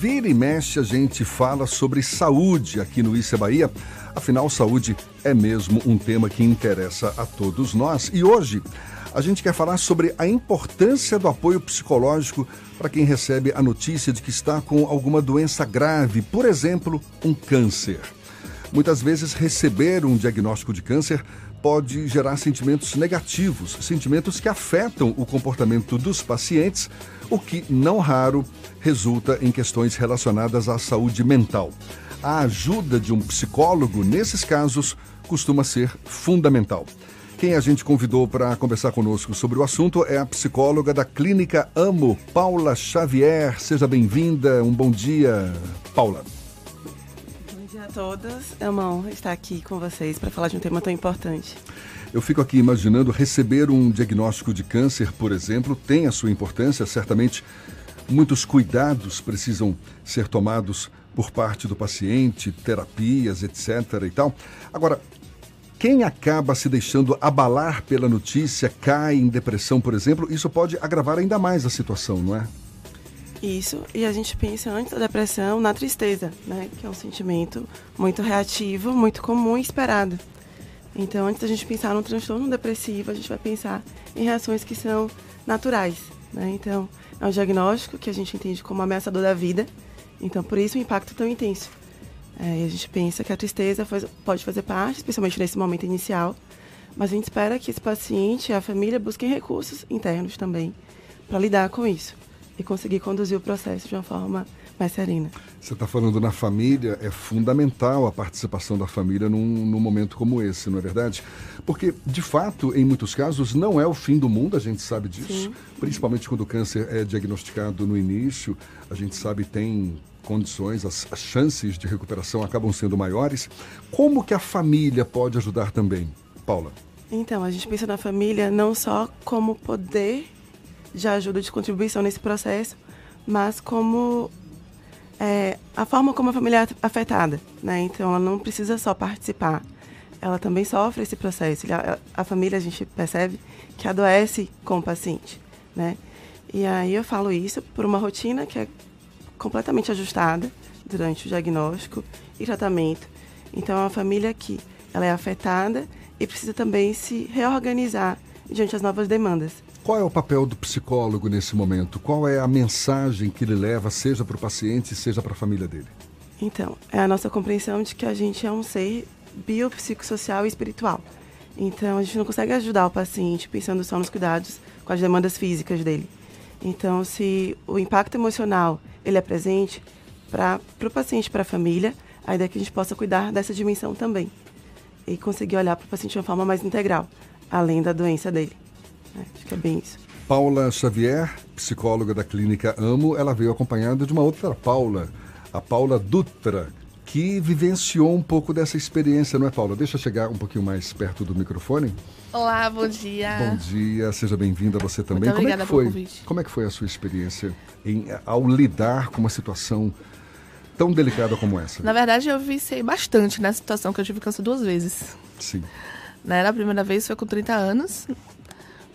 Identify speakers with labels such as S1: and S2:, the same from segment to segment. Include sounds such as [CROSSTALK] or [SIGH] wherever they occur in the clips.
S1: vira e mexe a gente fala sobre saúde aqui no Issa Bahia. Afinal, saúde é mesmo um tema que interessa a todos nós. E hoje a gente quer falar sobre a importância do apoio psicológico para quem recebe a notícia de que está com alguma doença grave, por exemplo, um câncer. Muitas vezes receber um diagnóstico de câncer pode gerar sentimentos negativos, sentimentos que afetam o comportamento dos pacientes, o que não raro resulta em questões relacionadas à saúde mental. A ajuda de um psicólogo nesses casos costuma ser fundamental. Quem a gente convidou para conversar conosco sobre o assunto é a psicóloga da Clínica Amo, Paula Xavier. Seja bem-vinda. Um bom dia, Paula
S2: todas. É uma honra estar aqui com vocês para falar de um tema tão importante.
S1: Eu fico aqui imaginando receber um diagnóstico de câncer, por exemplo, tem a sua importância, certamente muitos cuidados precisam ser tomados por parte do paciente, terapias, etc. e tal. Agora, quem acaba se deixando abalar pela notícia, cai em depressão, por exemplo, isso pode agravar ainda mais a situação, não é?
S2: Isso, e a gente pensa antes da depressão na tristeza, né? Que é um sentimento muito reativo, muito comum e esperado. Então, antes da gente pensar no transtorno depressivo, a gente vai pensar em reações que são naturais, né? Então, é um diagnóstico que a gente entende como ameaçador da vida, então por isso o impacto tão intenso. É, a gente pensa que a tristeza faz, pode fazer parte, especialmente nesse momento inicial, mas a gente espera que esse paciente e a família busquem recursos internos também para lidar com isso e conseguir conduzir o processo de uma forma mais serena.
S1: Você está falando na família, é fundamental a participação da família num, num, momento como esse, não é verdade? Porque, de fato, em muitos casos, não é o fim do mundo, a gente sabe disso. Sim. Principalmente quando o câncer é diagnosticado no início, a gente sabe tem condições, as, as chances de recuperação acabam sendo maiores. Como que a família pode ajudar também, Paula?
S2: Então, a gente pensa na família não só como poder de ajuda, de contribuição nesse processo, mas como é, a forma como a família é afetada, né? Então, ela não precisa só participar, ela também sofre esse processo. A, família, a gente percebe que adoece com o paciente, né? E aí eu falo isso por uma rotina que é completamente ajustada durante o diagnóstico e tratamento. Então, é uma família que ela é afetada e precisa também se reorganizar diante das novas demandas.
S1: Qual é o papel do psicólogo nesse momento? Qual é a mensagem que ele leva, seja para o paciente, seja para a família dele?
S2: Então, é a nossa compreensão de que a gente é um ser biopsicossocial e espiritual. Então, a gente não consegue ajudar o paciente pensando só nos cuidados com as demandas físicas dele. Então, se o impacto emocional ele é presente para o paciente, para a família, a ideia é que a gente possa cuidar dessa dimensão também e conseguir olhar para o paciente de uma forma mais integral, além da doença dele. É, acho que é bem isso.
S1: Paula Xavier, psicóloga da clínica Amo, ela veio acompanhada de uma outra Paula, a Paula Dutra, que vivenciou um pouco dessa experiência, não é, Paula? Deixa eu chegar um pouquinho mais perto do microfone.
S3: Olá, bom dia.
S1: Bom dia, seja bem-vinda você também.
S3: Muito
S1: como é que
S3: foi?
S1: Convite. Como é que foi a sua experiência em, ao lidar com uma situação tão delicada como essa?
S3: Na verdade, eu viciei bastante nessa situação que eu tive câncer duas vezes.
S1: Sim.
S3: Né? Na primeira vez foi com 30 anos,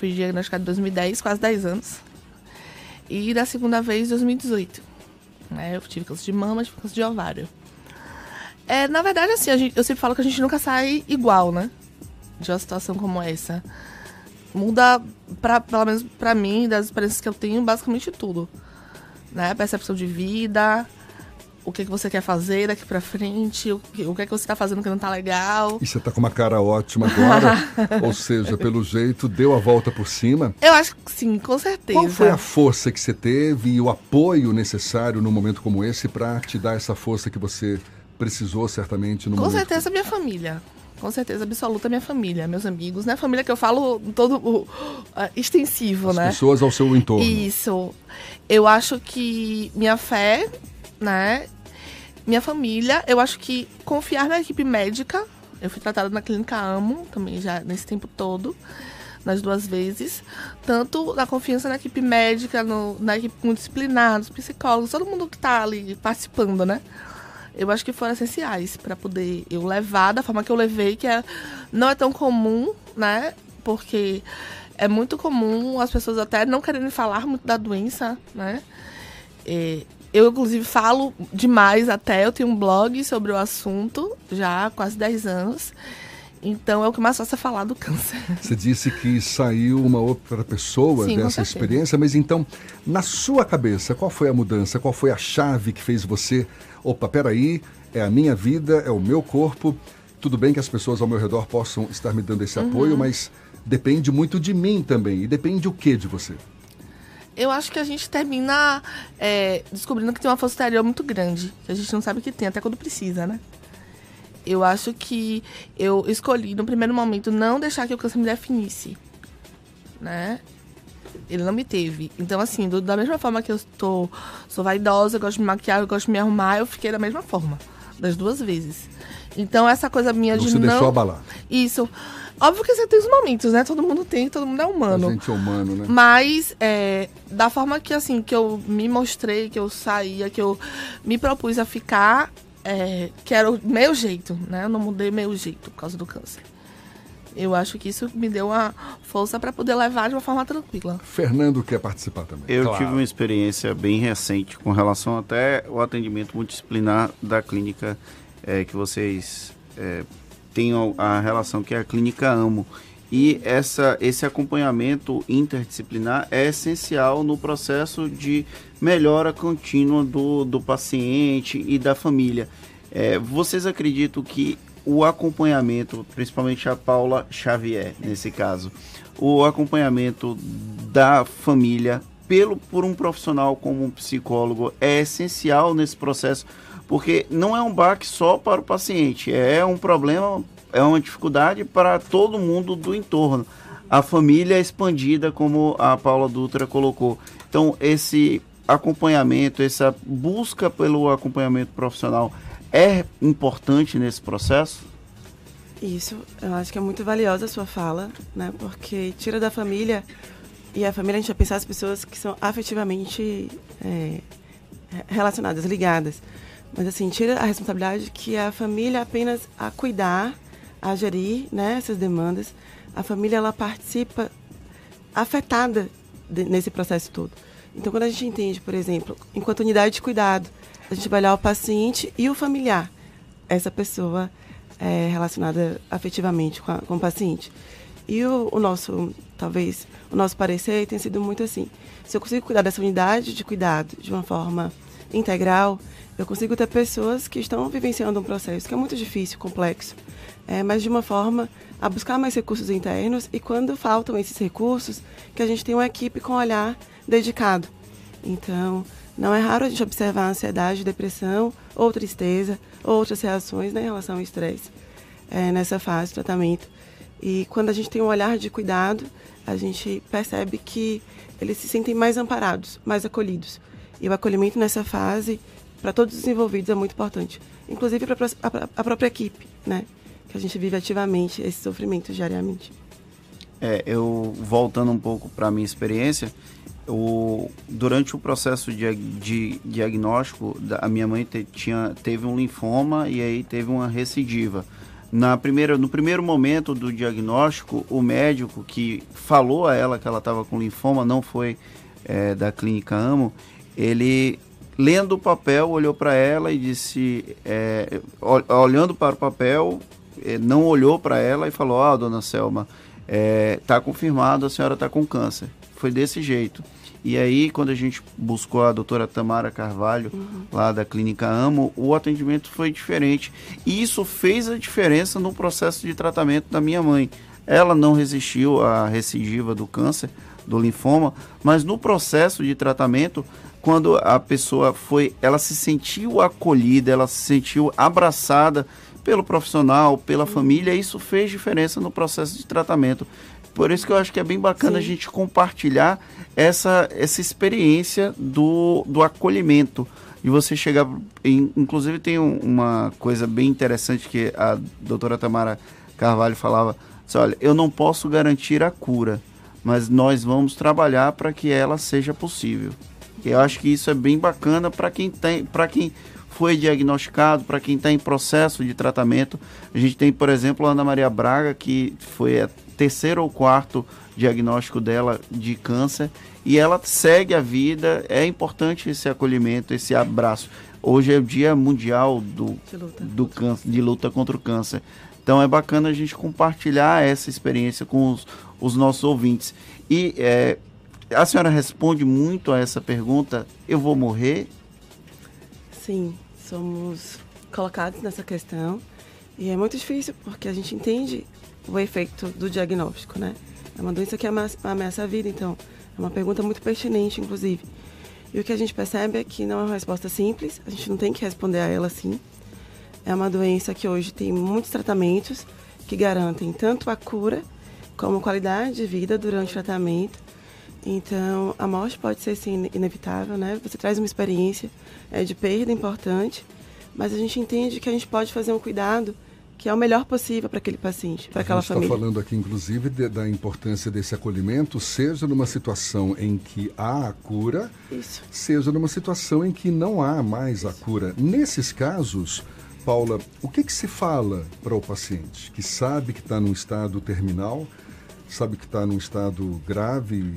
S3: Fui diagnosticada em 2010, quase 10 anos. E da segunda vez, em 2018. Né? Eu tive câncer de mama, tive câncer de ovário. É, na verdade, assim, gente, eu sempre falo que a gente nunca sai igual, né? De uma situação como essa. Muda, pra, pelo menos pra mim, das experiências que eu tenho, basicamente tudo. Né? Percepção de vida, o que, que você quer fazer daqui pra frente, o que, o que, é que você tá fazendo que não tá legal.
S1: E você tá com uma cara ótima agora, [LAUGHS] ou seja, pelo jeito, deu a volta por cima.
S3: Eu acho que sim, com certeza.
S1: Qual foi a força que você teve e o apoio necessário num momento como esse para te dar essa força que você precisou certamente no
S3: com
S1: momento?
S3: Com certeza minha família. Com certeza absoluta minha família, meus amigos, né? Família que eu falo todo uh, extensivo,
S1: As
S3: né?
S1: pessoas ao seu entorno.
S3: Isso. Eu acho que minha fé né? Minha família, eu acho que confiar na equipe médica. Eu fui tratada na clínica Amo também já nesse tempo todo, nas duas vezes. Tanto na confiança na equipe médica, no, na equipe multidisciplinar, nos psicólogos, todo mundo que está ali participando, né? Eu acho que foram essenciais para poder eu levar da forma que eu levei, que é, não é tão comum, né? Porque é muito comum as pessoas até não querendo falar muito da doença, né? É, eu, inclusive, falo demais até. Eu tenho um blog sobre o assunto já há quase 10 anos. Então é o que mais faço é falar do câncer. [LAUGHS]
S1: Você disse que saiu uma outra pessoa
S3: Sim,
S1: dessa experiência, mas então, na sua cabeça, qual foi a mudança? Qual foi a chave que fez você? Opa, peraí, é a minha vida, é o meu corpo. Tudo bem que as pessoas ao meu redor possam estar me dando esse uhum. apoio, mas depende muito de mim também. E depende o que de você?
S3: Eu acho que a gente termina é, descobrindo que tem uma força exterior muito grande, que a gente não sabe que tem, até quando precisa, né? Eu acho que eu escolhi, no primeiro momento, não deixar que o câncer me definisse. Né? Ele não me teve. Então, assim, do, da mesma forma que eu tô, sou vaidosa, gosto de me maquiar, eu gosto de me arrumar, eu fiquei da mesma forma. Das duas vezes. Então, essa coisa minha
S1: não
S3: de
S1: se
S3: não.
S1: deixou abalar.
S3: Isso. Óbvio que você tem os momentos, né? Todo mundo tem, todo mundo é humano.
S1: A gente é humano, né?
S3: Mas, é, da forma que, assim, que eu me mostrei, que eu saía, que eu me propus a ficar, é, que era o meu jeito, né? Eu não mudei meu jeito por causa do câncer. Eu acho que isso me deu uma força para poder levar de uma forma tranquila.
S1: Fernando quer participar também.
S4: Eu claro. tive uma experiência bem recente com relação até o atendimento multidisciplinar da clínica é, que vocês é, têm a relação que é a clínica Amo. E essa, esse acompanhamento interdisciplinar é essencial no processo de melhora contínua do, do paciente e da família. É, vocês acreditam que o acompanhamento, principalmente a Paula Xavier, nesse caso, o acompanhamento da família pelo, por um profissional como um psicólogo é essencial nesse processo, porque não é um baque só para o paciente, é um problema é uma dificuldade para todo mundo do entorno. A família expandida, como a Paula Dutra colocou. Então, esse acompanhamento, essa busca pelo acompanhamento profissional é importante nesse processo?
S2: Isso, eu acho que é muito valiosa a sua fala, né? Porque tira da família, e a família a gente vai pensar as pessoas que são afetivamente é, relacionadas, ligadas. Mas assim, tira a responsabilidade que é a família apenas a cuidar a gerir né, essas demandas. A família ela participa afetada de, nesse processo todo. Então, quando a gente entende, por exemplo, enquanto unidade de cuidado, a gente vai olhar o paciente e o familiar, essa pessoa é relacionada afetivamente com, a, com o paciente. E o, o, nosso, talvez, o nosso parecer tem sido muito assim. Se eu consigo cuidar dessa unidade de cuidado de uma forma integral, eu consigo ter pessoas que estão vivenciando um processo que é muito difícil, complexo, é, mas de uma forma a buscar mais recursos internos e quando faltam esses recursos, que a gente tem uma equipe com olhar dedicado. Então, não é raro a gente observar ansiedade, depressão ou tristeza, ou outras reações né, em relação ao estresse é, nessa fase de tratamento. E quando a gente tem um olhar de cuidado, a gente percebe que eles se sentem mais amparados, mais acolhidos. E o acolhimento nessa fase, para todos os envolvidos, é muito importante. Inclusive para a própria equipe, né? que a gente vive ativamente esse sofrimento diariamente.
S4: É, eu voltando um pouco para a minha experiência, o, durante o processo de, de diagnóstico, a minha mãe te, tinha, teve um linfoma e aí teve uma recidiva. Na primeira, no primeiro momento do diagnóstico, o médico que falou a ela que ela estava com linfoma, não foi é, da clínica Amo, ele lendo o papel olhou para ela e disse, é, olhando para o papel, é, não olhou para ela e falou: Ah, dona Selma, está é, confirmado, a senhora está com câncer. Foi desse jeito. E aí, quando a gente buscou a doutora Tamara Carvalho, uhum. lá da Clínica Amo, o atendimento foi diferente. E isso fez a diferença no processo de tratamento da minha mãe. Ela não resistiu à recidiva do câncer, do linfoma, mas no processo de tratamento, quando a pessoa foi, ela se sentiu acolhida, ela se sentiu abraçada pelo profissional, pela família, isso fez diferença no processo de tratamento. Por isso que eu acho que é bem bacana Sim. a gente compartilhar essa, essa experiência do, do acolhimento. E você chegar. Em, inclusive, tem uma coisa bem interessante que a doutora Tamara Carvalho falava: assim, olha, eu não posso garantir a cura, mas nós vamos trabalhar para que ela seja possível. Eu acho que isso é bem bacana para quem tem, para quem foi diagnosticado, para quem está em processo de tratamento. A gente tem, por exemplo, a Ana Maria Braga, que foi a terceiro ou quarto diagnóstico dela de câncer e ela segue a vida. É importante esse acolhimento, esse abraço. Hoje é o Dia Mundial do, de, luta. do câncer, de luta contra o câncer. Então é bacana a gente compartilhar essa experiência com os, os nossos ouvintes. E é, a senhora responde muito a essa pergunta: eu vou morrer?
S2: Sim, somos colocados nessa questão. E é muito difícil porque a gente entende o efeito do diagnóstico, né? É uma doença que ameaça, a vida, então é uma pergunta muito pertinente, inclusive. E o que a gente percebe é que não é uma resposta simples, a gente não tem que responder a ela assim. É uma doença que hoje tem muitos tratamentos que garantem tanto a cura como qualidade de vida durante o tratamento. Então, a morte pode ser sim inevitável, né? Você traz uma experiência é, de perda importante, mas a gente entende que a gente pode fazer um cuidado que é o melhor possível para aquele paciente, para aquela família.
S1: A gente está falando aqui, inclusive, de, da importância desse acolhimento, seja numa situação em que há a cura,
S2: Isso.
S1: seja numa situação em que não há mais a cura. Nesses casos, Paula, o que, que se fala para o paciente que sabe que está num estado terminal, sabe que está num estado grave,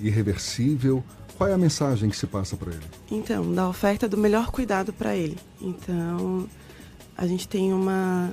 S1: irreversível? Qual é a mensagem que se passa para ele?
S2: Então, da oferta do melhor cuidado para ele. Então, a gente tem uma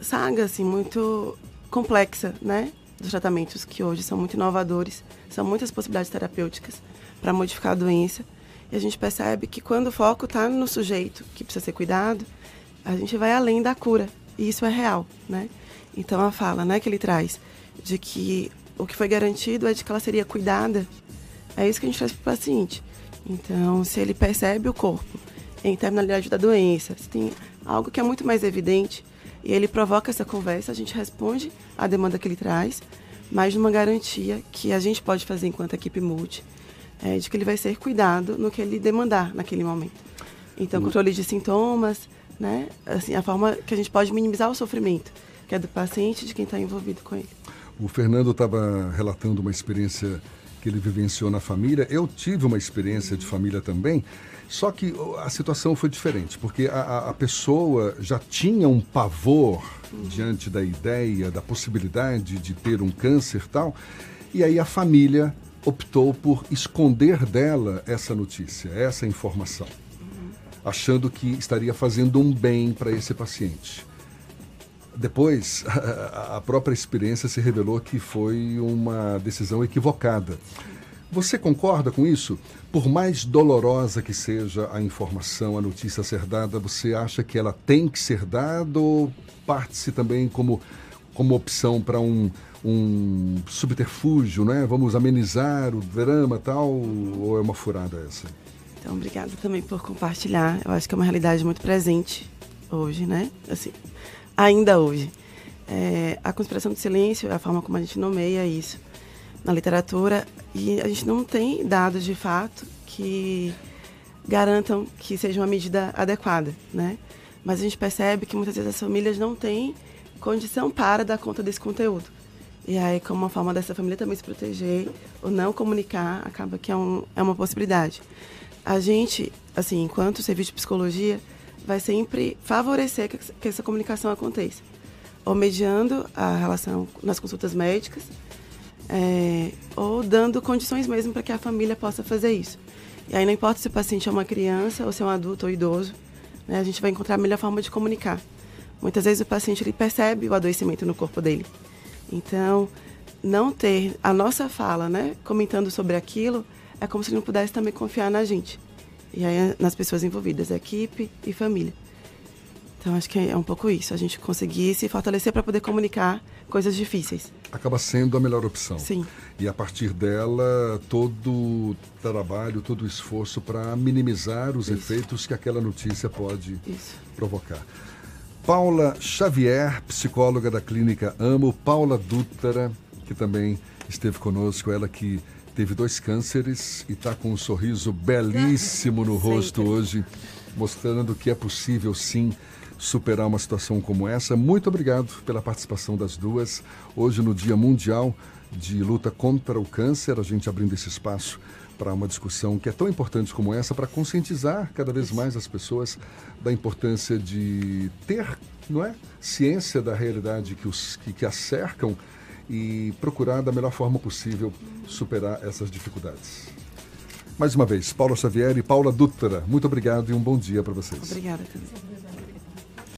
S2: saga assim muito complexa, né? Dos tratamentos que hoje são muito inovadores, são muitas possibilidades terapêuticas para modificar a doença. E a gente percebe que quando o foco está no sujeito que precisa ser cuidado, a gente vai além da cura. E isso é real, né? Então a fala, né, que ele traz de que o que foi garantido é de que ela seria cuidada. É isso que a gente traz para o paciente. Então, se ele percebe o corpo em terminalidade da doença, se tem algo que é muito mais evidente, e ele provoca essa conversa, a gente responde à demanda que ele traz, mas numa garantia que a gente pode fazer enquanto equipe multi, é, de que ele vai ser cuidado no que ele demandar naquele momento. Então, controle de sintomas, né? Assim, a forma que a gente pode minimizar o sofrimento, que é do paciente e de quem está envolvido com ele.
S1: O Fernando estava relatando uma experiência que ele vivenciou na família. Eu tive uma experiência de família também. Só que a situação foi diferente, porque a, a pessoa já tinha um pavor diante da ideia, da possibilidade de ter um câncer tal, e aí a família optou por esconder dela essa notícia, essa informação, achando que estaria fazendo um bem para esse paciente. Depois, [LAUGHS] a própria experiência se revelou que foi uma decisão equivocada. Você concorda com isso? Por mais dolorosa que seja a informação, a notícia a ser dada, você acha que ela tem que ser dada ou parte-se também como, como opção para um, um subterfúgio, né? Vamos amenizar o drama tal, ou é uma furada essa?
S2: Então, obrigada também por compartilhar. Eu acho que é uma realidade muito presente hoje, né? Assim, ainda hoje. É, a conspiração do silêncio a forma como a gente nomeia isso na literatura e a gente não tem dados de fato que garantam que seja uma medida adequada, né? Mas a gente percebe que muitas vezes as famílias não têm condição para dar conta desse conteúdo. E aí, como uma forma dessa família também se proteger ou não comunicar, acaba que é, um, é uma possibilidade. A gente, assim, enquanto serviço de psicologia, vai sempre favorecer que, essa comunicação aconteça. Ou mediando a relação nas consultas médicas, é, ou dando condições mesmo para que a família possa fazer isso. E aí não importa se o paciente é uma criança ou se é um adulto ou idoso, né, a gente vai encontrar a melhor forma de comunicar. Muitas vezes o paciente ele percebe o adoecimento no corpo dele. Então, não ter a nossa fala, né, comentando sobre aquilo, é como se ele não pudesse também confiar na gente. E aí nas pessoas envolvidas, equipe e família. Então acho que é um pouco isso, a gente conseguir se fortalecer para poder comunicar coisas difíceis.
S1: Acaba sendo a melhor opção.
S2: Sim.
S1: E a partir dela, todo o trabalho, todo o esforço para minimizar os isso. efeitos que aquela notícia pode
S2: isso.
S1: provocar. Paula Xavier, psicóloga da clínica Amo, Paula Dutra, que também esteve conosco, ela que teve dois cânceres e está com um sorriso belíssimo no rosto hoje, mostrando que é possível sim superar uma situação como essa. Muito obrigado pela participação das duas. Hoje, no Dia Mundial de Luta contra o Câncer, a gente abrindo esse espaço para uma discussão que é tão importante como essa, para conscientizar cada vez mais as pessoas da importância de ter, não é, ciência da realidade que os que, que a cercam e procurar da melhor forma possível superar essas dificuldades. Mais uma vez, Paula Xavier e Paula Dutra, muito obrigado e um bom dia para vocês.
S2: Obrigada.